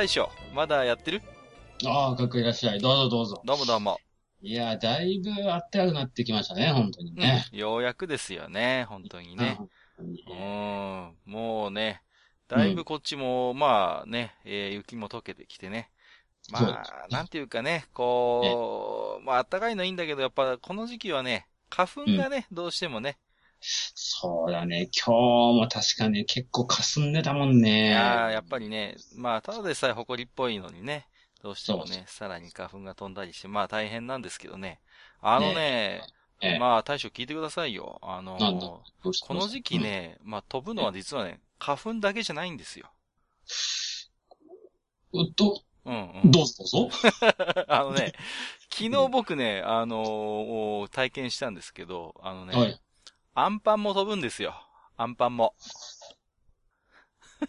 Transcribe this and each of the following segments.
大将まだやってる？ああ、かっこいらっしゃい。どうぞどうぞ。どうもどうも、いや、だいぶあったかくなってきましたね、本当にね。うんようやくですよね本当にね、うん。うん、もうね、だいぶこっちも、まあね、えー雪も溶けてきてね。まあなんていうかね、こう、まあ暖かいのいいんだけど、やっぱこの時期はね、花粉がね、どうしてもね、そうだね。今日も確かね、結構霞んでたもんいね。やーやっぱりね、まあただでさえ埃っぽいのにね、どうしてもね、さらに花粉が飛んだりして、まあ大変なんですけどね。あのね、ええまあ大将聞いてくださいよ。あのこの時期。ね、まあ飛ぶのは実はね、花粉だけじゃないんですよ。どうしたどうんうん。どうぞどうぞ。あのね、昨日僕ね、あのー体験したんですけど、あのね、はい。アンパンも飛ぶんですよ。アンパンも。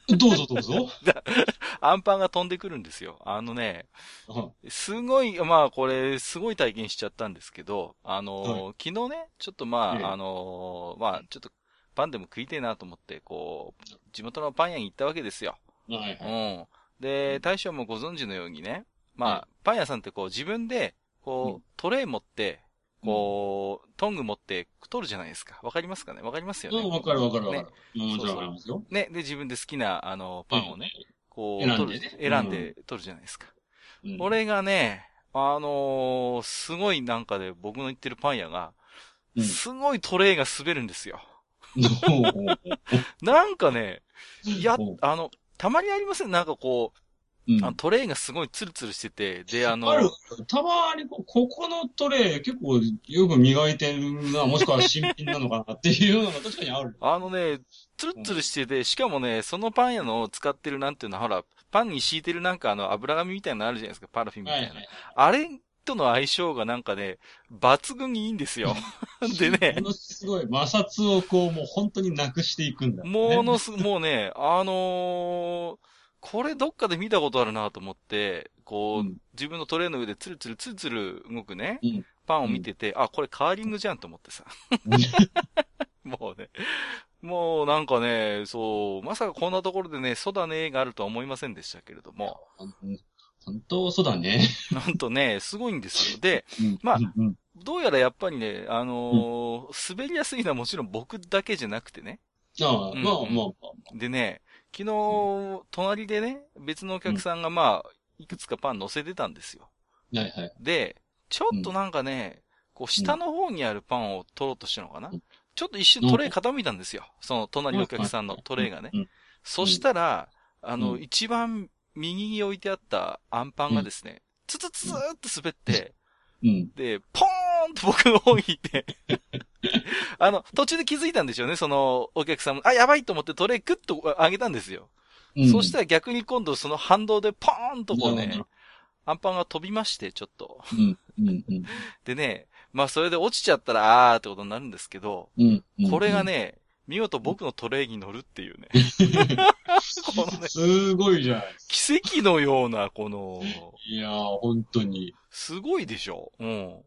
どうぞどうぞ。アンパンが飛んでくるんですよ。あのね、うんすごい、まあこれ、すごい体験しちゃったんですけど、あの昨日ね、ちょっとまあ、ええあのーまあちょっとパンでも食いてえなと思って、こう、地元のパン屋に行ったわけですよ。はいはい。うん。で、大将もご存知のようにね、まあ、はパン屋さんってこう自分で、こう、うんトレイ持って、こう、トング持って取るじゃないですか。わかりますかね？わかりますようん、ね。わかるわかるわかねる。もちろんわかりますよ。ね。で、自分で好きな、あの、パンをね、こう、選んでね選んで取るじゃないですか。うんこれがね、あのーすごいなんかで僕の行ってるパン屋が、うんすごいトレイが滑るんですよ。なんかね、いやあの、たまにありません？なんかこう、うんあのトレイがすごいツルツルしてて、で、あの、ある。たまにこう、ここのトレイ結構よく磨いてるな、もしくは新品なのかなっていうのが確かにある。あのね、ツルツルしてて、しかもね、そのパン屋の使ってるなんていうのは、ほら、パンに敷いてるなんかあの油紙みたいなのあるじゃないですか、パラフィンみたいな。はいはい。あれとの相性がなんかね、抜群にいいんですよ。でねも、のすごい摩擦をこう、もう本当になくしていくんだ、ね。ものす、もうね、あのーこれどっかで見たことあるなと思って、こう、うん自分のトレーの上でツルツルツルツル動くね、うんパンを見てて、あ、これカーリングじゃんと思ってさ。もうね、もうなんかね、そう、まさかこんなところでね、そうだねがあるとは思いませんでしたけれども、うん本当そうだね。なんとね、すごいんですよ。で、うんまあどうやらやっぱりね、あのー滑りやすいのはもちろん僕だけじゃなくてね。ああ、うんまあまあまあ。でね、昨日、隣でね、別のお客さんがまあ、いくつかパン乗せてたんですよ。はいはい。で、ちょっとなんかね、こう下の方にあるパンを取ろうとしたのかな、うんちょっと一瞬トレイ傾いたんですよ。その隣のお客さんのトレイがね。うんそしたら、あの、うん一番右に置いてあったアンパンがですね、ツツツツーって滑って、うん。で、ポーンと僕の方にいて、あの、途中で気づいたんでしょうね、そのお客さんも。あ、やばいと思ってトレイクッと上げたんですよ。うんそしたら逆に今度その反動でポーンとこうねアンパンが飛びまして、ちょっと。うん。うん。うん。でね、まあそれで落ちちゃったら、あーってことになるんですけど、うん。うんこれが、ね、見事僕のトレイに乗るっていうね。このね、すごいじゃない。奇跡のような、この、いやー、本当に。すごいでしょうん。いや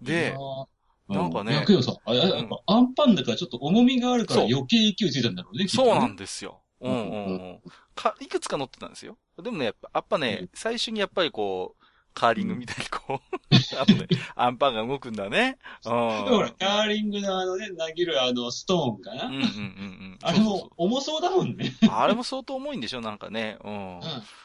で、ー、なんかねういやけどさ、あややっぱアンパンだからちょっと重みがあるからそう余計勢いついたんだろうね。きっとねそうなんですよ。うんうんううん。か、いくつか乗ってたんですよ。でもね、やっぱ、やっぱね、うん最初にやっぱりこう、カーリングみたいにこう、あのね、アンパンが動くんだね。うん。ほら、カーリングのあのね、投げるあの、ストーンかな。うんうんうんうん。あれも重そうだもんね。あれも相当重いんでしょ？なんかね。うん。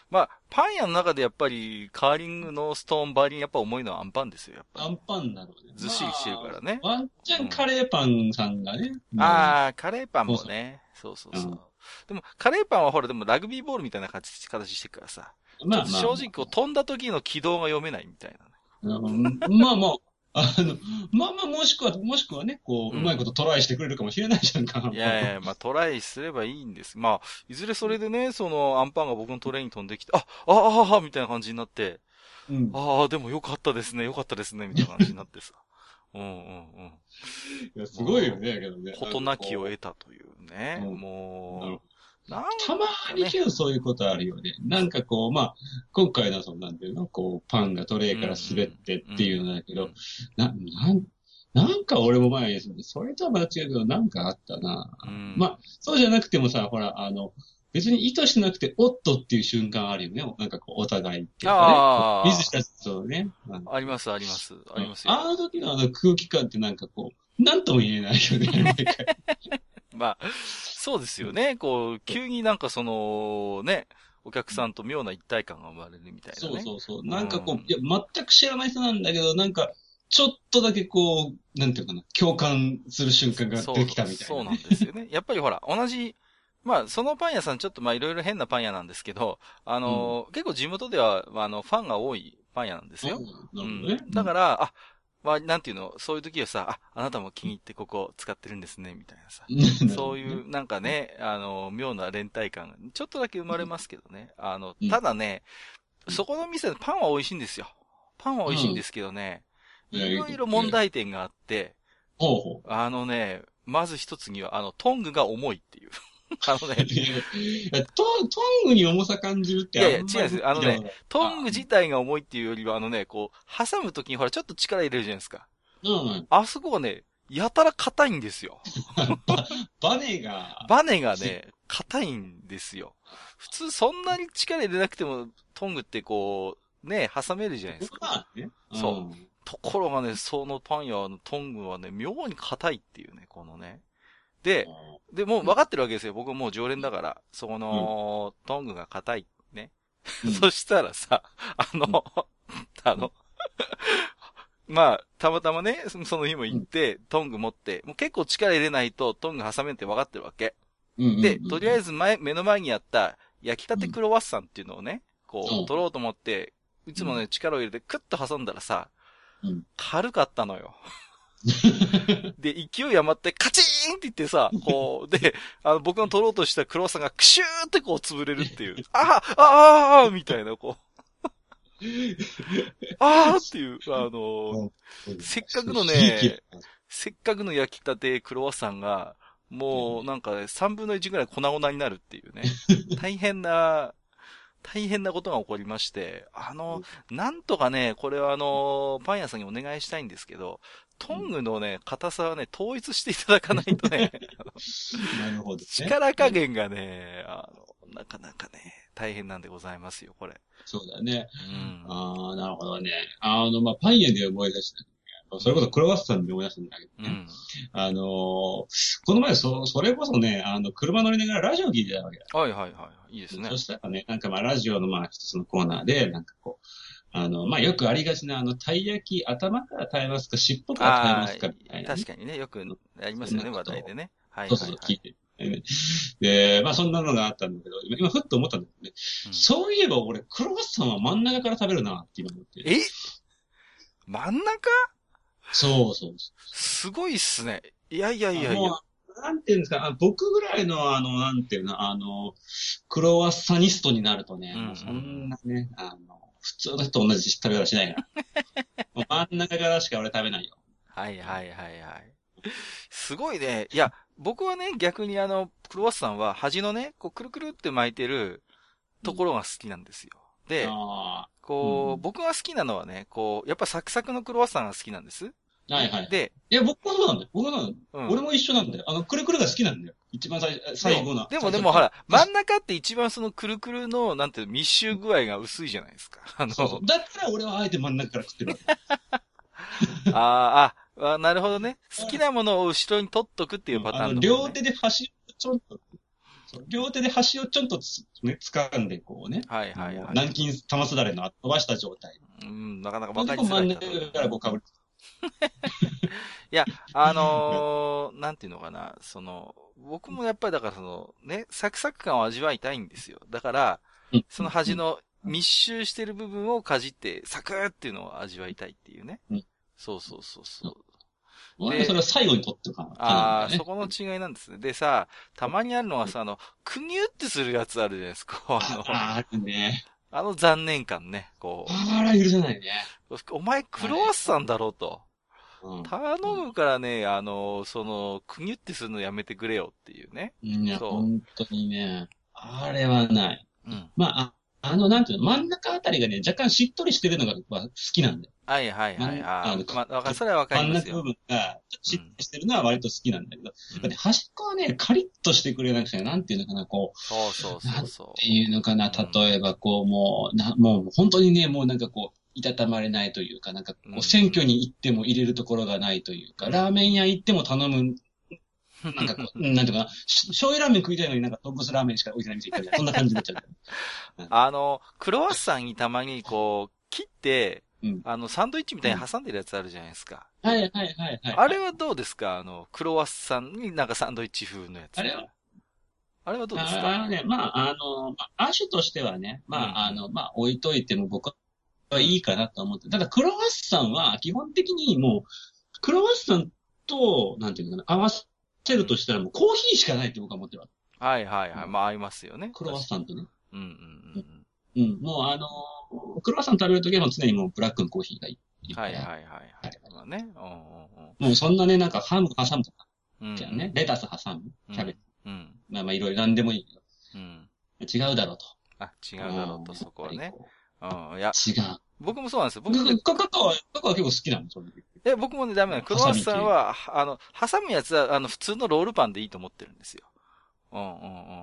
まあ、パン屋の中でやっぱり、カーリングのストーンバリにやっぱ重いのはアンパンですよ、やっぱアンパンなのね。ずっしりしてるからね。まあワンチャンカレーパンさんがね。ああ、カレーパンもね。そうそうそう。うんでも、カレーパンはほら、でもラグビーボールみたいな形形してるからさ。まあまあ。正直こう飛んだ時の軌道が読めないみたいなね。うんまあまあ、あの、まあまあ、もしくは、もしくはね、こう、ううんまいことトライしてくれるかもしれないじゃんか。いやいや、まあトライすればいいんです。まあ、いずれそれでね、そのアンパンが僕のトレーに飛んできて、あ、ああ、あみたいな感じになって、うん。ああ、でもよかったですね、よかったですね、みたいな感じになってさ。うんうんうん。いや、すごいよね、けどね。事なきを得たというね。うんなるもう、たまにけどそういうことあるよね。なんかこう、まあ、今回のその、なんていうの、こう、パンがトレーから滑ってっていうのだけど、な、なん、なんか俺も前に、それとはまた違うけど、なんかあったな。うんまあ、そうじゃなくてもさ、ほら、あの、別に意図してなくて、おっとっていう瞬間あるよね。なんかこう、お互いっていうかね。水したそうね。あのあります、あります、ありますよ。あの時のあの空気感ってなんかこう、なんとも言えないよね。まあ、そうですよね。こう、急になんかその、ね、お客さんと妙な一体感が生まれるみたいなね。そうそうそう。なんかこう、うんいや、全く知らない人なんだけど、なんか、ちょっとだけこう、なんていうかな、共感する瞬間がそう出てきたみたいな、そうなんですよね。やっぱりほら、同じ、まあ、そのパン屋さんちょっとまあいろいろ変なパン屋なんですけど、あの、結構地元では、まああの、ファンが多いパン屋なんですよ。うん。だから、あ、まあ、なんていうの、そういう時はさ、あ、あなたも気に入ってここ使ってるんですね、みたいなさ。らそういう、なんかね、あの、妙な連帯感が、ちょっとだけ生まれますけどね。あのうん、ただね、そこの店でパンは美味しいんですよ。パンは美味しいんですけどね、うんいろいろ問題点があって。あのね、まず一つには、あの、トングが重いっていう。あのね、トトングに重さ感じるっていやいや違うんですよあのねトング自体が重いっていうよりは、あのね、こう、挟むときにほら、ちょっと力入れるじゃないですか。うん。あそこがね、やたら硬いんですよ。バネが、バネがね、硬いんですよ。普通そんなに力入れなくても、トングってこう、ね、挟めるじゃないですか。まあね。そうところがね、そのパン屋のトングはね、妙に硬いっていうね、このね。で、で、もう分かってるわけですよ。僕もう常連だから、そこの、トングが硬い。ね。うん そしたらさ、あの、あの、まあ、たまたまね、そその日も行って、トング持って、もう結構力入れないとトング挟めんって分かってるわけ。で、とりあえず、ず前、目の前にあった焼きたてクロワッサンっていうのをね、こう取ろうと思って、いつもね、力を入れてクッと挟んだらさうん、軽かったのよ。で、勢い余ってカチーンって言ってさ、こう、で、あの、僕の取ろうとしたクロワッサンがクシューってこう潰れるっていう。ああああみたいな、こう。ああっていう、あの、せっかくのねせっかくの焼きたてクロワッサンが、もうなんかね、3分の1ぐらい粉々になるっていうね。大変な、大変なことが起こりまして、あの、なんとかね、これはあの、パン屋さんにお願いしたいんですけど、トングのね、硬さはね、統一していただかないとね、なるほどね。力加減がね、あの、なかなかね、大変なんでございますよ、これ。そうだね。うん。ああ、なるほどね。あの、まあ、パン屋で思い出した、ね。それこそクロワッサンで思い出したんだけどね。うん。あのーこの前、そ、それこそね、あの、車乗りながらラジオ聞いてたわけだ。はいはいはい。いいですねそ。したらね、なんかまあ、ラジオのまあ、一つのコーナーで、なんかこう、あの、まあ、よくありがちな、あの、たい焼き、頭から食べますか、尻尾から食べあますか、みたあいなね、確かにね、よくありますよね、話題でね。はいそうそう、はいはい。聞いて。で、まあ、そんなのがあったんだけど、今、今ふっと思ったんだけどね、うんそういえば俺、クロワッサンは真ん中から食べるなって今思って。え？真ん中？そうそうそすごいっすね。いやいやう。いやいや。もうなんていうんですか、あ僕ぐらいの、あの、なんていうの、あの、クロワッサニストになるとね、うんもうそんなね、あの、普通の人と同じ食べ方しないから。もう真ん中からしか俺食べないよ。はいはいはいはい。すごいね。いや、僕はね、逆にあの、クロワッサンは端のね、こう、くるくるって巻いてるところが好きなんですよ。で、あこう、うん僕が好きなのはね、こう、やっぱサクサクのクロワッサンが好きなんです。あ、はいはい。で、いや、僕もそうなんだよ。僕なんだよ。うん。俺も一緒なんだよ。あの、くるくるが好きなんだよ。一番最最後の。でもでもほら、真ん中って一番そのくるくるの、なんていうの密集具合が薄いじゃないですか。あの、そうそうだったら俺はあえて真ん中から食ってるわけ。あーあ、あなるほどね。好きなものを後ろに取っとくっていうパターンあの。両手で端をちょんと、そう両手で端をちょんとつ、ね、掴んで、こうね。はいはいはい。南京玉すだれの飛ばした状態。うん、なかなかほんで、分かりづらこう真んい中からこうかぶる。あのー、なんていうのかな、その、僕もやっぱりだからその、ね、サクサク感を味わいたいんですよ。だから、うんその端の密集してる部分をかじって、サクーっていうのを味わいたいっていうねうん。そうそうそうそう。俺はそれは最後に取っておかなああ、ねそこの違いなんですね。でさ、たまにあるのはさ、あの、くにゅってするやつあるじゃないですか。あの、ああるね。あの残念感ね。こあら、許せないね。う、お前クロワッサンだろうと。うん。頼むからね、あの、その、くにゅってするのやめてくれよっていうね。いや、本当にね、あれはない。うん。まあ、ああの、なんていうの、真ん中あたりがね、若干しっとりしてるのがまあ好きなんだよ。はいはいはい。うんああのーまあ、それはわか真んりますよ。中部分が、しっとりしてるのは割と好きなんだけど、うんだって端っこはね、カリッとしてくれなくて、なんていうのかな、こう、そうそうそうそっていうのかな、例えばこう、もう、な、もう本当にね、もうなんかこう、いたたまれないというか、なんかこうんう、選挙に行っても入れるところがないというか、ラーメン屋行っても頼む、う。なんかこう、うんなんていうかな、し醤油ラーメン食いたいのになんか豚骨ラーメンしか置いてない店行ったみたいな、そんな感じになっちゃう。あの、クロワッサンにたまにこう、切って、うんあの、サンドイッチみたいに挟んでるやつあるじゃないですか。はいはいはいはい。あれはどうですか？あの、クロワッサンになんかサンドイッチ風のやつ。あれは？あれはどうですか？あのね、まあ、あの、まあ、亜種としてはね、まあ、うんあの、まあ、置いといても僕はい。い。かなと思って。ただ、クロワッサンは基本的にもう、クロワッサンと、なんてい。うかな、合わせるとしたらもうコーヒーしかない。って僕は思ってるわ。はい。はい。はい。まあ合い。ますよね。クロワッサンとね。うんうんうん。うんもうあの、クロワッサン食べるときは常にもうブラックのコーヒーがい。い。はい。はい。はい。はい。まあね。もうそんなね、なんかハム挟むとか、うんうん。じゃあね、レタス挟む、キャベツ、うん。まあまあい。ろい。ろなんでもい。い。けど、うん。違うだろうと。あ、違うだろうと、そこはね。。うん。いや、違う。僕もそうなんですよ。僕僕、カカカは、カカは結構好きなの、それで。え、僕もね、ダメなの。クロワッサンは、あの、挟むやつは、あの、普通のロールパンでいいと思ってるんですよ。うんうんう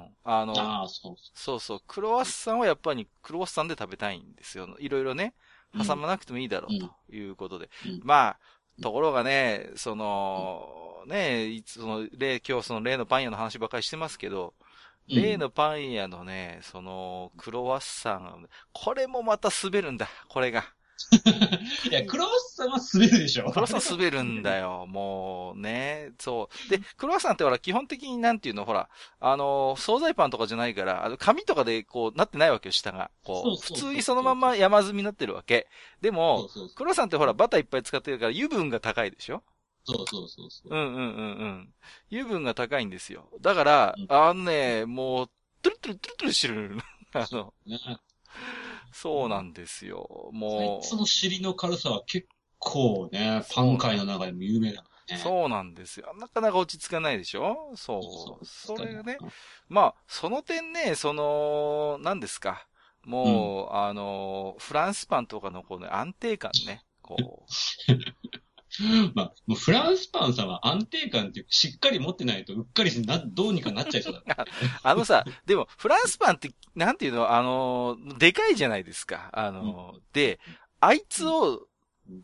ん。あの、ああ、そうそそうそう。クロワッサンはやっぱりクロワッサンで食べたいんですよ。いろいろね、う。挟まなくてもいいだろうということで。うんまあ、ところがね、その、ね、いつ、その、例、今日その例のパン屋の話ばっかりしてますけど、うん例のパン屋のね、その、クロワッサン、これもまた滑るんだ、これが。いや、クロワッサンは滑るでしょ。クロワッサン滑るんだよ、もうね、そう。で、クロワッサンってほら、基本的になんていうの、ほら、あの、惣菜パンとかじゃないから、あの、紙とかでこう、なってないわけよ、下が。こう、そうそうそう普通にそのまま山積みになってるわけ。でそもう、そうクロワッサンってほら、バターいっぱい使ってるから油分が高いでしょ？そうそうそうそう。うんうんうんうん。油分が高いんですよ。だからうん、あのね、もう、トゥルトゥルトゥルトゥルしてる。あの、ねそうなんですよ。こもいつの尻の軽さは結構ね、パン界の中でも有名だからう、ね。そうなんですよ。なかなか落ち着かないでしょ？そう。そそうれがね、。まあ、その点ね、その、何ですか？もう、あの、フランスパンとかのこの安定感ね。こう。まあ、もうフランスパンさんは安定感っていうかしっかり持ってないとうっかりな、どうにかなっちゃいそうだから。あのさ、でも、フランスパンって、なんていうの、あの、でかいじゃないですか。あの、で、あいつを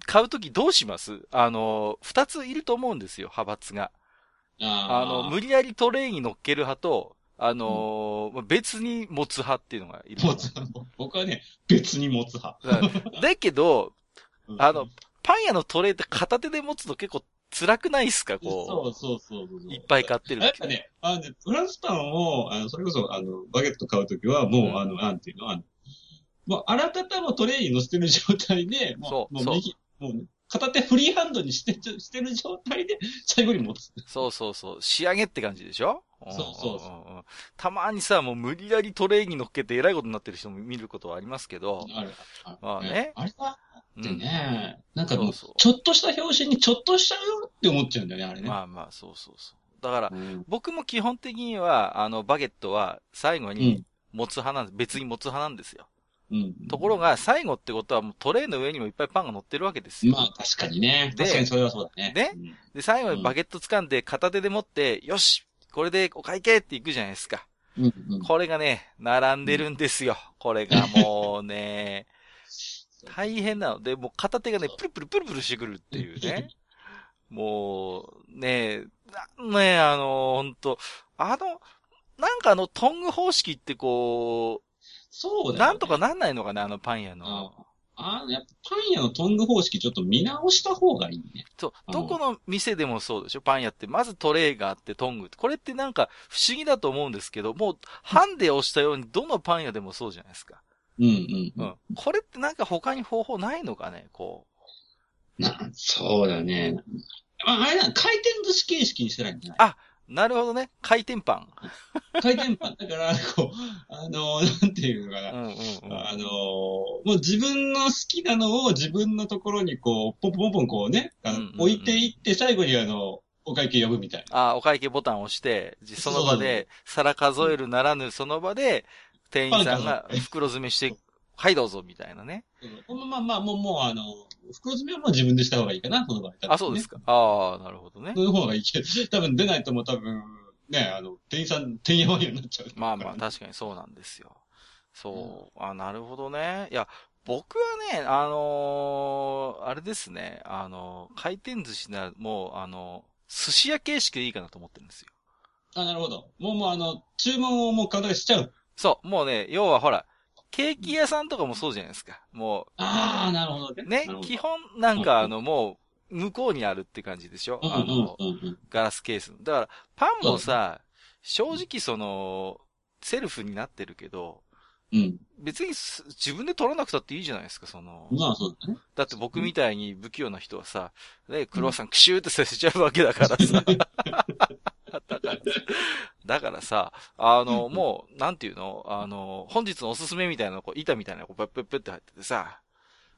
買うときどうします？あの、二ついると思うんですよ、派閥が。ああの、無理やりトレイに乗っける派と、あの、別に持つ派っていうのがいる。持つ僕はね、別に持つ派。うんだけど、うんあの、パン屋のトレイって片手で持つの結構辛くないっすか？そこうそうそうそう。う。いっぱい買ってるやっぱね、あのね、フランスパンを、あの、それこそ、あの、バゲット買うときは、もう、うんあの、なんていうの、あの、もう、あらかたもトレイに乗せてる状態で、もそうう、もう右、もう、片手フリーハンドにして、してる状態で、最後に持つ。そうそうそう。仕上げって感じでしょ？そうそうそんんんたまにさ、もう無理やりトレイに乗っけて偉いことになってる人も見ることはありますけど。あれ、あまあねあれは、ってうんね、なんかもう、ちょっとした表紙にちょっとしちゃうよって思っちゃうんだよね、あれね。まあまあ、そうそうそう。だから、うん僕も基本的には、あの、バゲットは最後うにん。持つ派なんです。別に持つ派なんですよ。うん。ところが、最後ってことはもうトレイの上にもいっぱいパンが乗ってるわけですよ。まあ、確かにね。で確かにそれはそうだね。ねうんで、最後にバゲット掴んで片手で持って、よしこれでお会計って行くじゃないですか。うんうん。これがね、並んでるんですよ。これがもうね、大変なの。で、もう片手がね、プルプルプルプルしてくるっていうね。もう、ね、なね、あの、ほんと、あの、なんかあの、トング方式ってこう、そうだよ、ね。なんとかなんないのかな、あのパン屋の。ああ、やっぱパン屋のトング方式ちょっと見直した方がいいね。そう、うんどこの店でもそうでしょパン屋って。まずトレイがあってトングって。これってなんか不思議だと思うんですけど、もうハンデを押したようにどのパン屋でもそうじゃないですか。うんうん。うん。これってなんか他に方法ないのかね？こな、そうだね。まあ、あれだ、回転寿司形式にしたらいいんじゃない？あなるほどね。回転パン。回転パン。だから、こう、あの、なんていうのかな。うんうんうん。あのもう自分の好きなのを自分のところにこう、ポンポンポンこうね、あのうんうんうん置いていって、最後にあの、お会計呼ぶみたいな。あ、お会計ボタンを押して、じその場で、皿数えるならぬその場で、店員さんが袋詰めして、はいどうぞ、みたいなね。うんまあまあ、もう、もう、あの、袋詰めはもう自分でした方がいいかな、この場合、あ、そうですか。ああ、なるほどねそ。の方がいいけど、多分出ないともう多分、ね、あの、店員さん、店員マニアになっちゃう。まあまあ、確かにそうなんですよ。そう。あ、なるほどね。いや、僕はね、あのーあれですね、あのー回転寿司なら、もう、あの寿司屋形式でいいかなと思ってるんですよ。あ、なるほど。もう、もう、あの、注文をもう簡単にしちゃう。そう、もうね、要はほら、ケーキ屋さんとかもそうじゃないですか。もああ、なるほどね。う、ね基本なんかあの、もう、向こうにあるって感じでしょ？うんうんあの。ガラスケース。だから、パンもさ、正直その、セルフになってるけど、うん。別にす自分で取らなくたっていいじゃないですか、その。まあ、そうだね。だって僕みたいに不器用な人はさ、ね、クロワッサンクシューってさせちゃうわけだからさ。だから、だからさ、あの、もう、なんていうの？あの、本日のおすすめみたいなの、こう、板みたいなの、こう、ペッペッペッって入っててさ、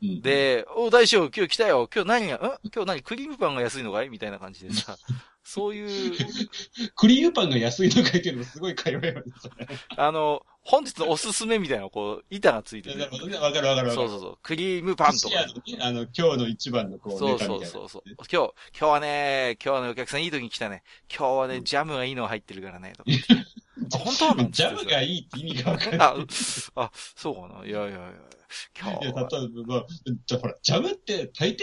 うん、で、お、大将、今日来たよ。今日何が、ん？今日何？クリームパンが安いのかい？みたいな感じでさ、そういう、クリームパンが安いの書いてるのすごい会話やね。それあの、本日のおすすめみたいな、こう、板がついてるなる。ほどね。わかるわかるわかる。そうそうそう。クリームパンとか。あの、今日の一番のこう、そうそうそうそう。今日、今日はね、今日はね、お客さんいい時に来たね。今日はね、ジャムがいいのが入ってるからね。とか本当なんですジよャムがいいって意味がわかる。あ、うあ、そうかな。いやいやいや。今いや、例え日は。ば、まあ、じゃあほら、ジャムって大抵、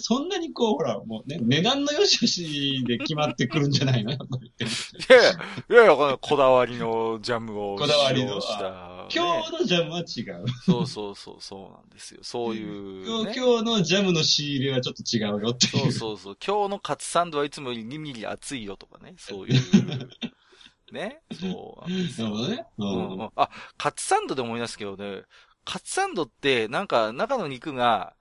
そんなにこう、ほら、もうね、値段の良し悪しで決まってくるんじゃないの？いやいや、いやいや、このこだわりのジャムをこだわりの今日のジャムは違う。そうそうそう、そうなんですよ。そういう、今ね日。今日のジャムの仕入れはちょっと違うよっていう。そうそうそう。今日のカツサンドはいつもより2ミリ熱いよとかね。そういう。ね。そう なるほどね。ううんうあ、カツサンドで思い出すけどね、カツサンドって、なんか中の肉が、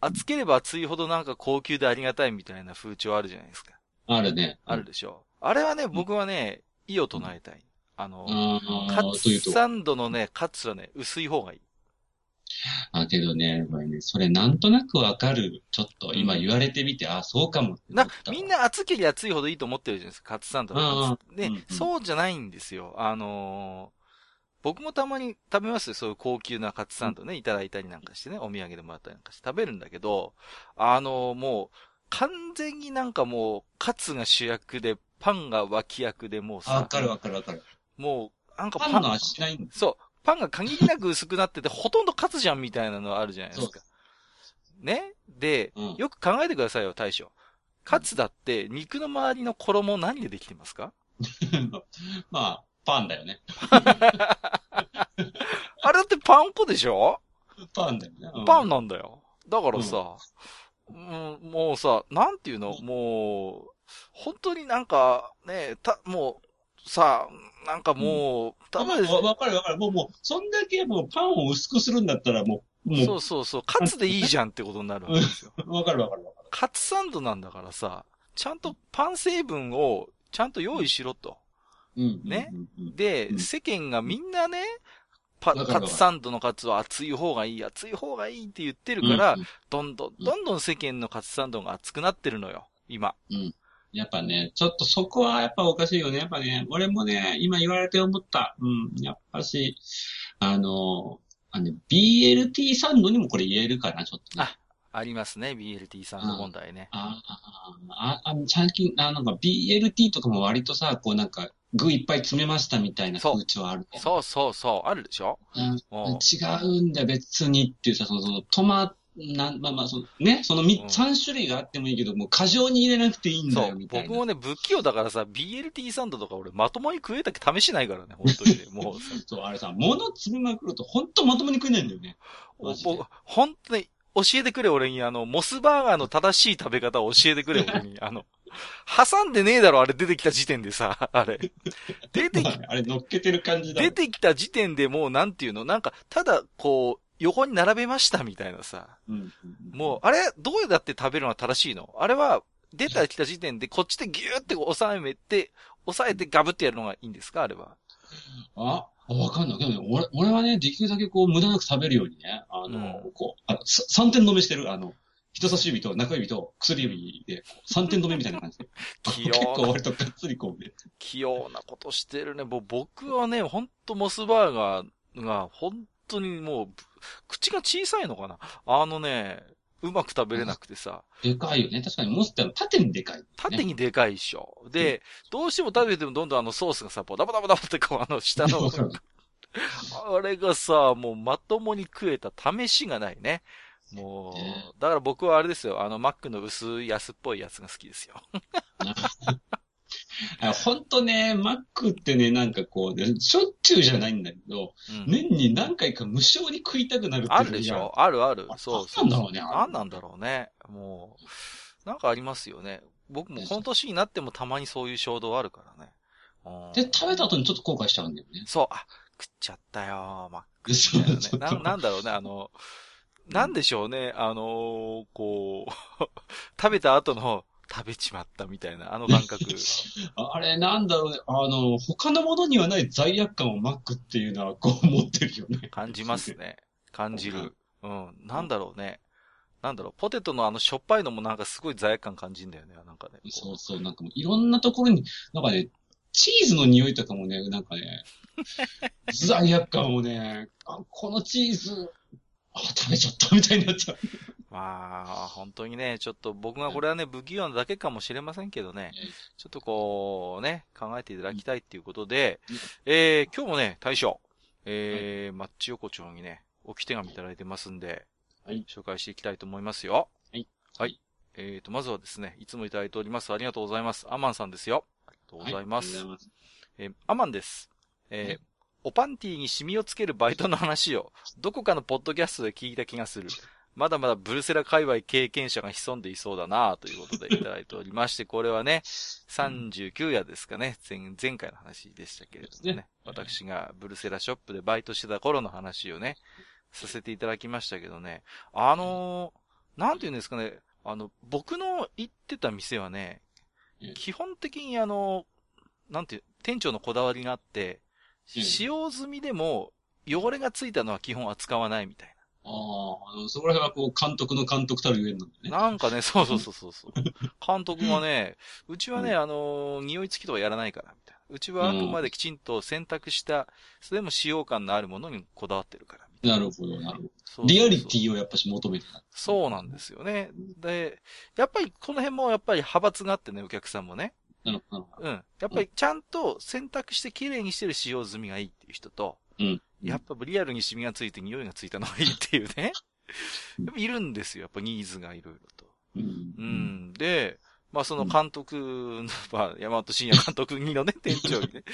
厚ければ厚いほどなんか高級でありがたいみたいな風潮あるじゃないですか。あるね。あるでしょ。あれはね、僕はね、意を唱えたい。あの、カ。ツサンドのね、カツはね、薄い方がいい。あ、けどね、ね、それなんとなくわかる。ちょっと今言われてみて、あ、そうかもって思なみん、な厚けりゃ厚いほどいいと思ってるじゃないですか、カツサンドのカツ。で、うんうんそうじゃないんですよ。あのー僕もたまに食べますよ。そういう高級なカツサンドね、いただいたりなんかしてね、お土産でもらったりなんかして食べるんだけど、あのーもう、完全になんかもう、カツが主役で、パンが脇役でもうわさ、かるわかるわかる。もう、なんかパンの味しないんだ。そう。パンが限りなく薄くなってて、ほとんどカツじゃんみたいなのあるじゃないですか。ね？で、うんよく考えてくださいよ、大将。カツだって、肉の周りの衣何でできてますか？まあ、パンだよね。あれだってパン粉でしょ？パンだよね。うんパンなんだよ。だからさ、うん、もうさ、なんていうの？もう、本当になんか、ね、た、もう、さ、なんかもう、ただで、わわかるわかる。もう、もう、そんだけもうパンを薄くするんだったらもう、もそうそうそう、カツでいいじゃんってことになるわけですよ。う、わかるわかるわかる。カツサンドなんだからさ、ちゃんとパン成分をちゃんと用意しろと。うん。ねうん。うん。で、うん。世間がみんなね、パカツサンドのカツは熱い方がいい、熱い方がいいって言ってるから、うん。どんどん、どんどん世間のカツサンドが熱くなってるのよ、今。やっぱね、ちょっとそこはやっぱおかしいよね。やっぱね、俺もね、今言われて思った。うん。やっぱし、あの、あのね、BLT サンドにもこれ言えるかな、ちょっとね。あありますね、BLT サンド問題ね。ああ、あ、あ、最近、あ、なんか BLT とかも割とさ、こうなんか、具いっぱい詰めましたみたいなそう風潮あるね。そうそうそう、あるでしょ？うんも違うんだよ、別にっていうさ、その、その、トマ、なん、まあまあ、その、ね、そのみうん三種類があってもいいけど、もう過剰に入れなくていいんだよ、み。たいな。僕もね、不器用だからさ、BLT サンドとか俺まともに食えたけ試しないからね、本当にね。もうさ、そう、あれさ、物詰めまくると、ほんとまともに食えないんだよね。本当に、教えてくれ、俺に、あの、モスバーガーの正しい食べ方を教えてくれ、俺に。あの、挟んでねえだろ、あれ出てきた時点でさ、あれ。出てき、あれ乗っけてる感じだ。出てきた時点でもう、なんていうの、なんか、ただ、こう、横に並べましたみたいなさ。うんうんもう、あれ、どうやって食べるのが正しいの？あれは、出た来た時点で、こっちでギューって押さえて、押さえてガブってやるのがいいんですか？あれは。あ、わかんない。けどね、俺、俺はね、できるだけこう、無駄なく食べるようにね、あの、うんこう、あの、さ三点止めしてる、あの、人差し指と中指と薬指で、こう三点止めみたいな感じで。器結構割とがっつりこうね。器用なことしてるね。もう僕はね、ほんとモスバーガーが、本当にもう、口が小さいのかな？あのね、うまく食べれなくてさ、でかいよね。確かにモスって縦にでかい、ね。縦にでかいっしょ。で、どうしても食べてもどんどんあのソースがさ、ダバダバダバってこうあの下のあれがさ、もうまともに食えた試しがないね。もねう、だから僕はあれですよ、あのマックの薄い安っぽいやつが好きですよ。あほんとね、マックってね、なんかこう、ね、しょっちゅうじゃないんだけど、うん年に何回か無償に食いたくなるってあるでしょ？あるあるそうそう。なんだろうねなんなんだろうね。もう、なんかありますよね。僕もこの年になってもたまにそういう衝動あるからね。うんで、食べた後にちょっと後悔しちゃうんだよね。そう、あ、食っちゃったよ、マックね。そうななんだろうね、あの、なんでしょうね、あのーこう、食べた後の食べちまったみたいな、あの感覚。あれ、なんだろうね。あの、他のものにはない罪悪感をマックっていうのはこう持ってるよね。感じますね。感じる。うん。なんだろうね。なんだろう、ポテトのあのしょっぱいのもなんかすごい罪悪感感じんだよね、なんかね。そうそう、なんかもういろんなところに、なんかね、チーズの匂いとかもね、なんかね、罪悪感をね、あこのチーズ、あ、食べちゃったみたいになっちゃう。まあ、本当にね、ちょっと僕がこれはね、不器用なだけかもしれませんけどね、ちょっとこう、ね、考えていただきたいっていうことで、うんえー、今日もね、大将、えー、マッチ横丁にね、置き手紙いただいてますんで、はい紹介していきたいと思いますよ。はい。はい。えーと、まずはですね、いつもいただいております。ありがとうございます。アマンさんですよ。ありがとうございます。はいます。えーアマンです。えーはいおパンティにシミをつけるバイトの話を、どこかのポッドキャストで聞いた気がする。まだまだブルセラ界隈経験者が潜んでいそうだなということでいただいておりまして、これはね、39夜ですかね、前前回の話でしたけれどもね。私がブルセラショップでバイトしてた頃の話をね、させていただきましたけどね、あのーなんて言うんですかね、あの、僕の行ってた店はねうん、基本的にあの、なんていう、店長のこだわりがあって、うん。使用済みでも汚れがついたのは基本扱わないみたいああ、あの、そこら辺はこう、監督の監督たるゆえんなんだね。な。なんかね、そうそうそうそうそう。監督がね、うちはね、あのー、匂い付きとかやらないから、みたいな。うちはあくまできちんと選択した、それでも使用感のあるものにこだわってるから、みたいな。なるほど、なるほど。リアリティをやっぱし求めてた。そうなんですよね。で、やっぱりこの辺もやっぱり派閥があってね、お客さんもね。なるほど。うん。やっぱりちゃんと選択して綺麗にしてる使用済みがいいっていう人と、うん。やっぱリアルにシミがついて匂いがついたのがいいっていうね。いるんですよ。やっぱニーズがいろいろと。うんう。ん。で、まあその監督の、まあ山本慎也監督にのね、店長にね、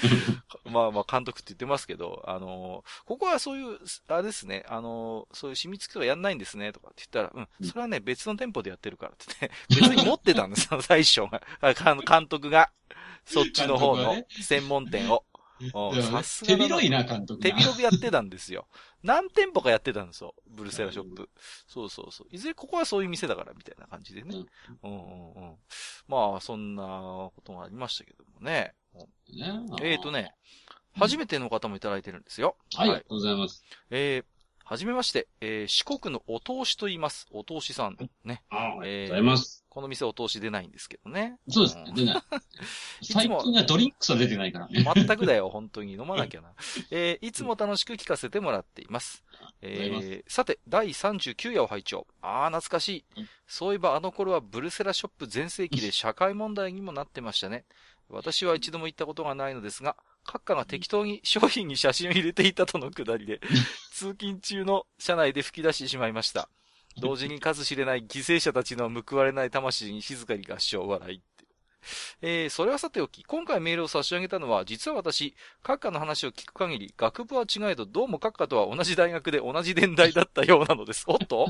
まあまあ監督って言ってますけど、あのここはそういう、あれですね、あのそういう染み付きとかやんないんですね、とかって言ったら、うん、それはね、別の店舗でやってるからってね、別に持ってたんですよ、最初が。監督が。そっちの方の専門店を。さすが手広いな、監督が。手広くやってたんですよ。何店舗かやってたんですよ。ブルセラショップ。そうそうそう。いずれここはそういう店だから、みたいな感じでね。うんうんうん。まあ、そんなことがありましたけどもね。ねえーと。ね、うん初めての方もいただいてるんですよ。はい、ありがとうございます。えー、はじめまして、えー、四国のお通しと言います。お通しさん。ね。あありがとうございます。この店お通し出ないんですけどね。そうですね、出ない。いつも最近はドリンクスは出てないからね。全くだよ、本当に。飲まなきゃな。えーいつも楽しく聞かせてもらっています。えーさて、第39夜を拝聴。ああ、懐かしいうん。そういえばあの頃はブルセラショップ全盛期で社会問題にもなってましたね。私は一度も行ったことがないのですが、閣下が適当に商品に写真を入れていたとのくだりで、通勤中の車内で吹き出してしまいました。同時に数知れない犠牲者たちの報われない魂に静かに合唱笑いって。えー、それはさておき、今回メールを差し上げたのは、実は私、閣下の話を聞く限り、学部は違えど、どうも閣下とは同じ大学で同じ年代だったようなのです。おっと？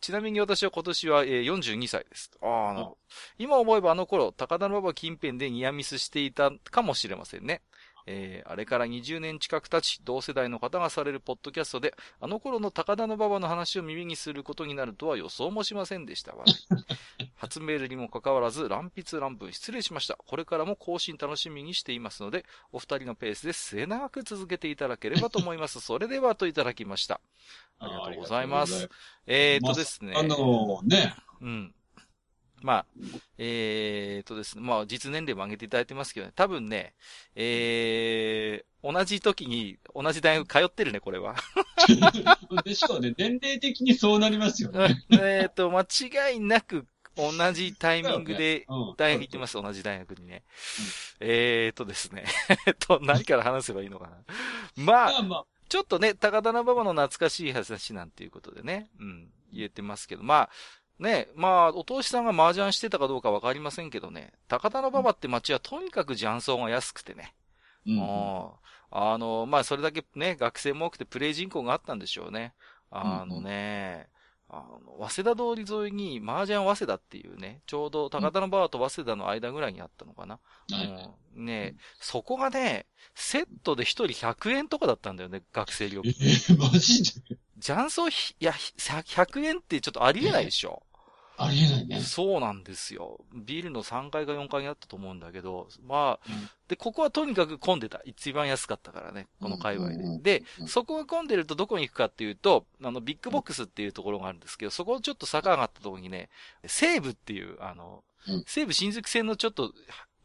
ちなみに私は今年は、えー42歳です。ああ。今思えばあの頃、高田馬場近辺でニアミスしていたかもしれませんね。えー、あれから20年近く経ち、同世代の方がされるポッドキャストで、あの頃の高田の馬場の話を耳にすることになるとは予想もしませんでした。初メールにもかかわらず、乱筆乱文失礼しました。これからも更新楽しみにしていますので、お二人のペースで末長く続けていただければと思います。それではといただきました。ありがとうございます。えー、っとですね。あのね。うん。まあ、えーとですね、まあ実年齢も上げていただいてますけどね、多分ね、えー、同じ時に同じ大学通ってるね、これは。でしょうね、年齢的にそうなりますよね。えっと、間違いなく同じタイミングで大学行ってます、同じ大学にね。えーとですね、えっと、何から話せばいいのかな。まあ、ちょっとね、高田馬場の懐かしい話なんていうことでね、うん、言えてますけど、まあ、ね、まあ、お通しさんが麻雀してたかどうかわかりませんけどね、高田馬場って街はとにかく雀荘が安くてね。うん、あの、まあ、それだけね、学生も多くてプレイ人口があったんでしょうね。あのね、あの、早稲田通り沿いに麻雀早稲田っていうね、ちょうど高田馬場と早稲田の間ぐらいにあったのかな。うん、ね、そこがね、セットで一人100円とかだったんだよね、学生料金。えー、マジで？雀荘、いや、100円ってちょっとありえないでしょ。ありえないね。そうなんですよ。ビルの3階か4階にあったと思うんだけど、まあ、うん、で、ここはとにかく混んでた。一番安かったからね、この界隈で。で、そこが混んでるとどこに行くかっていうと、あの、ビッグボックスっていうところがあるんですけど、そこちょっと坂上がったところにね、西武っていう、あの、西武新宿線のちょっと、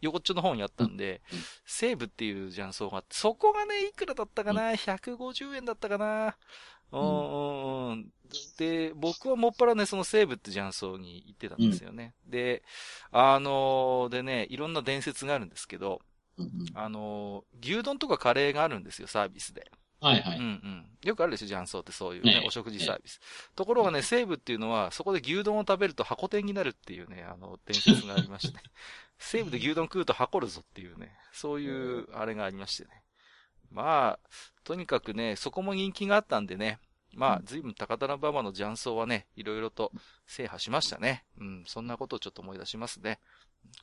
横っちょの方にあったんで、西武っていう雀荘があって、そこがね、いくらだったかな ?150 円だったかな？うんうん。で、僕はもっぱらね、その西武って雀荘に行ってたんですよね。うん、で、あのー、でね、いろんな伝説があるんですけど、うん、あのー、牛丼とかカレーがあるんですよ、サービスで。はいはい。うんうん。よくあるでしょ、雀荘ってそういうね、ねお食事サービス。ところがね、西武っていうのは、そこで牛丼を食べると箱店になるっていうね、あの、伝説がありまして、ね、西武で牛丼食うと箱るぞっていうね、そういうあれがありましてね。まあ、とにかくね、そこも人気があったんでね、まあ、随分高田馬場の雀荘はね、いろいろと制覇しましたね。うん、そんなことをちょっと思い出しますね。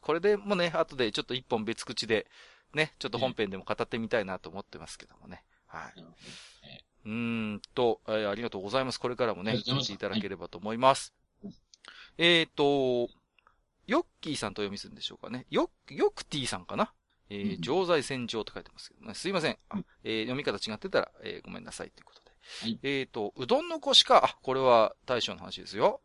これでもね、後でちょっと一本別口で、ね、ちょっと本編でも語ってみたいなと思ってますけどもね。はい。うーんと、えー、ありがとうございます。これからもね、聞いていただければと思います。えっ、ー、と、ヨッキーさんと読みするんでしょうかね。ヨッ、ヨクティさんかな？えー、常在戦場と書いてますけどね。すいません。あえー、読み方違ってたら、えー、ごめんなさいということで。はい、えっ、ー、と、うどんの腰か。あ、これは大将の話ですよ。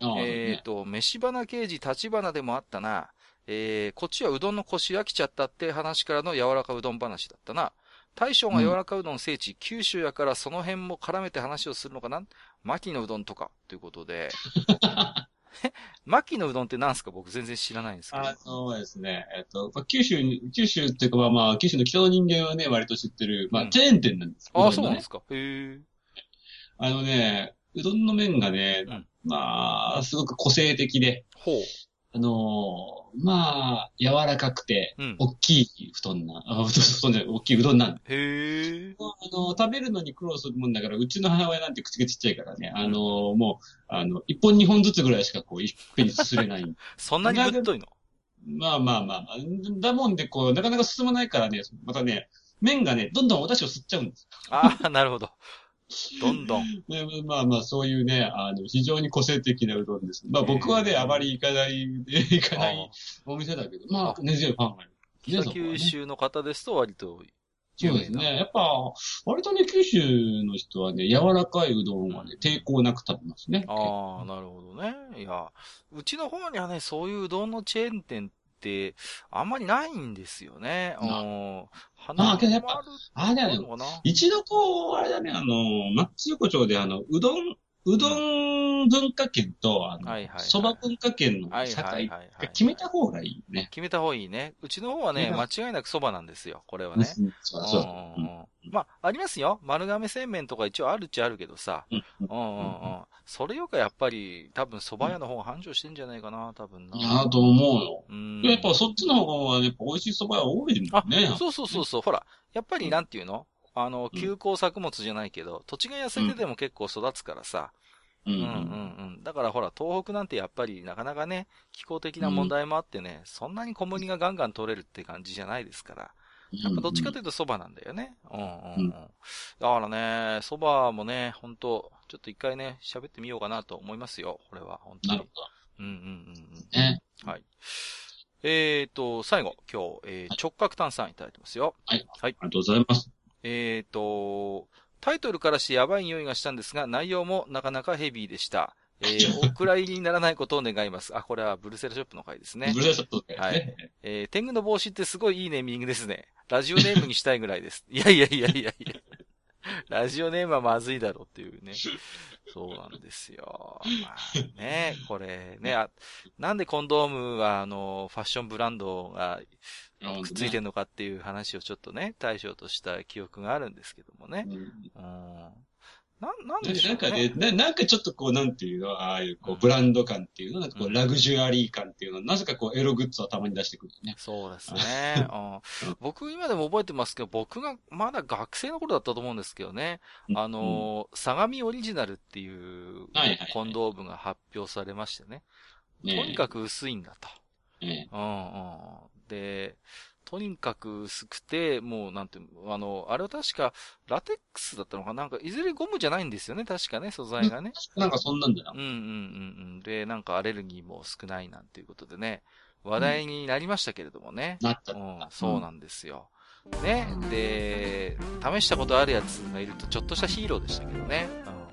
えっ、ー、と、飯花刑事立花でもあったな。えー、こっちはうどんの腰飽きちゃったって話からの柔らかうどん話だったな。大将が柔らかうどん聖地、うん、九州やからその辺も絡めて話をするのかな牧のうどんとか、ということで。牧のうどんって何すか？僕全然知らないんですけど。あのですね、えっと、まあ、九州に、九州っていうかまあ、九州の北の人間はね、割と知ってる、まあ、チェーン店なんですけど、ね、ああ、そうなんですか？へえ。あのね、うどんの麺がね、うん、まあ、すごく個性的で、ほう。あのー、まあ、柔らかくて、うん、大きい布団な、あ、布団じゃない、大きいうどんなんへえ。あの、食べるのに苦労するもんだから、うちの母親なんて口がちっちゃいからね、あのー、もう、あの、一本二本ずつぐらいしかこう、いっぺんにすすれない。そんなにぶっといの？まあまあまあ、だもんで、こう、なかなか進まないからね、またね、麺がね、どんどんお出汁を吸っちゃうんです。ああ、なるほど。どんどん。まあまあ、そういうね、あの、非常に個性的なうどんです。まあ僕はね、あまり行かない、行かないお店だけど、まあ、根強いファンがいる。北九州の方ですと割とそうですね。やっぱ、割とね、九州の人はね、柔らかいうどんはね、抵抗なく食べますね。ああ、なるほどね。いや、うちの方にはね、そういううどんのチェーン店あんまりないんですよね。うん。まあ、けどやっぱ、あれだよね。一度こう、あれだね、あの、松横丁であの、うどん、うどん文化圏と、あの、蕎麦文化圏の境決めた方がいいね。決めた方がいいね。うちの方はね、間違いなく蕎麦なんですよ、これはね。そうそう。まあ、ありますよ。丸亀製麺とか一応あるっちゃあるけどさ。うんうんうん。それよかやっぱり、多分蕎麦屋の方が繁盛してんじゃないかな、多分な。いや、と思うよ。うん。やっぱそっちの方が、やっぱ美味しい蕎麦屋多いもんね。あ、そうそうそうそう。ほら、やっぱりなんていうの？あの、休耕作物じゃないけど、土地が痩せてでも結構育つからさ。うんうんうん。だからほら、東北なんてやっぱりなかなかね、気候的な問題もあってね、うん、そんなに小麦がガンガン取れるって感じじゃないですから。やっぱどっちかというと蕎麦なんだよね。うんうんうん。だからね、蕎麦もね、本当ちょっと一回ね、喋ってみようかなと思いますよ。これは、本当に。なるほど。うんうんうんうん。ね。はい。えーと、最後、今日、えー直角炭酸いただいてますよ。はい。はいありがとうございます。えーと、タイトルからしてやばい匂いがしたんですが、内容もなかなかヘビーでした。えー、お蔵入りにならないことを願います。あ、これはブルセラショップの回ですねブ。ルーショットではいね。えー、天狗の帽子ってすごいいいネーミングですね。ラジオネームにしたいぐらいです。いやいやいやいやいや。ラジオネームはまずいだろうっていうね。そうなんですよ。まあね、これね、あなんでコンドームはあの、ファッションブランドがくっついてんのかっていう話をちょっとね、対象とした記憶があるんですけどもね。うんうん。なん、なんででしょうんなかねね。、ななんかちょっとこう、なんていうの、ああいうこうんう、ブランド感っていうの、なんかこう、うんラグジュアリー感っていうの、なぜかこう、エログッズをたまに出してくるね。そうですね。うん僕今でも覚えてますけど、僕がまだ学生の頃だったと思うんですけどね。あのー、相模オリジナルっていうはいはいはいコンドームが発表されましてね。うん、とにかく薄いんだと。ねうんうん。で、とにかく薄くて、もうなんていうの、あの、あれは確かラテックスだったのかな？なんか、いずれゴムじゃないんですよね、確かね、素材がね。なんかそんなんだなうん。うんうんうん。で、なんかアレルギーも少ないなんていうことでね、話題になりましたけれどもね。なったうん、そうなんですよ。ね、で、試したことあるやつがいるとちょっとしたヒーローでしたけどね。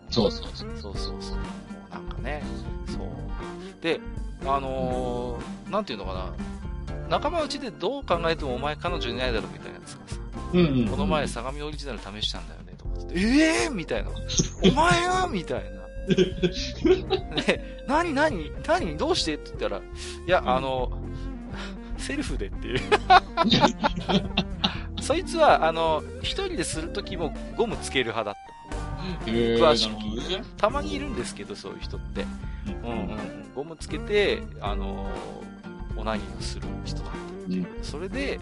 うん、そうそうそう。そうそうそう。もうなんかね、そう。で、あのーなんていうのかな？仲間内でどう考えてもお前彼女いないだろみたいなやつがさ、うんうん。この前相模オリジナル試したんだよねとかって、ええー、みたいな。お前はみたいな。ね、何何何？どうして？って言ったら、いや、あの、セルフでっていう。そいつは、あの、一人でするときもゴムつける派だった。詳しくたまにいるんですけど、そういう人って。うんうん。ゴムつけて、あの、オナニーをする人だっていう。それで、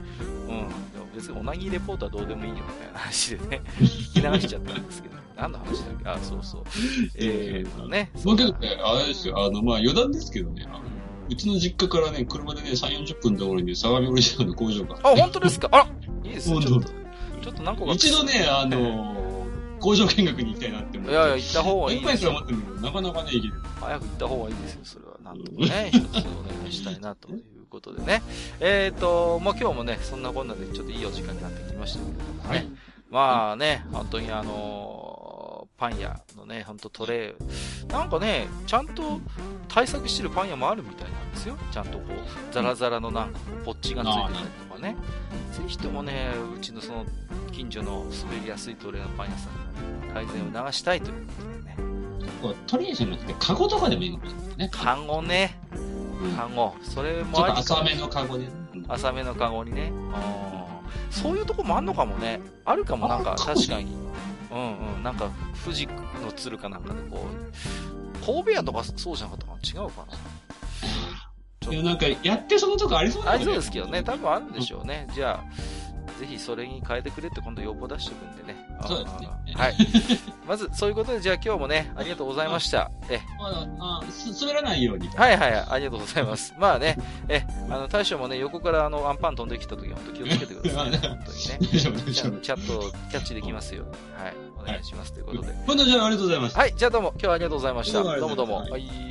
うん、いや別にオナニーレポートはどうでもいいよみたいな話でね、聞き流しちゃったんですけど、何の話だっけ？あ、そうそう。えーとね。まあけどね、あれですよ、あの、まあ余談ですけどね、うちの実家からね、車でね、3、40分のところに相模オリジナルの工場があ、本当ですか？あらいいですね、ちょ本っと。ちょっと何個か。一度ね、あの、工場見学に行きたいなって思って。いやいや、行った方がいいいっぱいですら持ってるけど、なかなかね、行ける。早く行った方がいいですよ、それは。なんとかね、一つお願いしたいなということでね。えっ、と、まあ、今日もね、そんなこんなでちょっといいお時間になってきましたけれどもね。はいまあね、本当にあのーパン屋のね、本当トレー、なんかね、ちゃんと対策してるパン屋もあるみたいなんですよ。ちゃんとこう、ザラザラのなんかこう、ポッチがついてたりとかね。ぜひともね、うちのその、近所の滑りやすいトレーのパン屋さんが、ね、改善を流したいということでね。こうトレーじゃなくて、カゴとかでもいいのかね。カゴね、うんカゴ。それちょっと浅めのカゴで。うん浅めのカゴにね。うんそういうとこもあんのかもね。あるかも、なんか、確かに。うんうん。なんか、富士の鶴かなんかでこう、神戸屋とかそうじゃなかったかな？違うかいや、なんか、やってそのとこありそうなあり。そうですけどね。多分あるんでしょうね。じゃあ、ぜひそれに変えてくれって今度要望出しておくんでね。そうですねんはい。まず、そういうことで、じゃあ今日もね、ありがとうございました。え、まあ、あす滑らないように。はいはいはい、ありがとうございます。まあね、え、あの、大将もね、横からあの、アンパン飛んできた時は本当気をつけてくださいね。本当にね。ち。ゃんとキャッチできますよ。はい。お願いします。ということで。今度じゃあありがとうございます。はい。じゃあどうも、今日はありがとうございました。どうもどうもはい。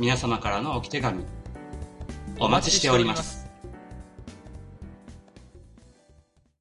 皆様からの置き手紙、お待ちしております。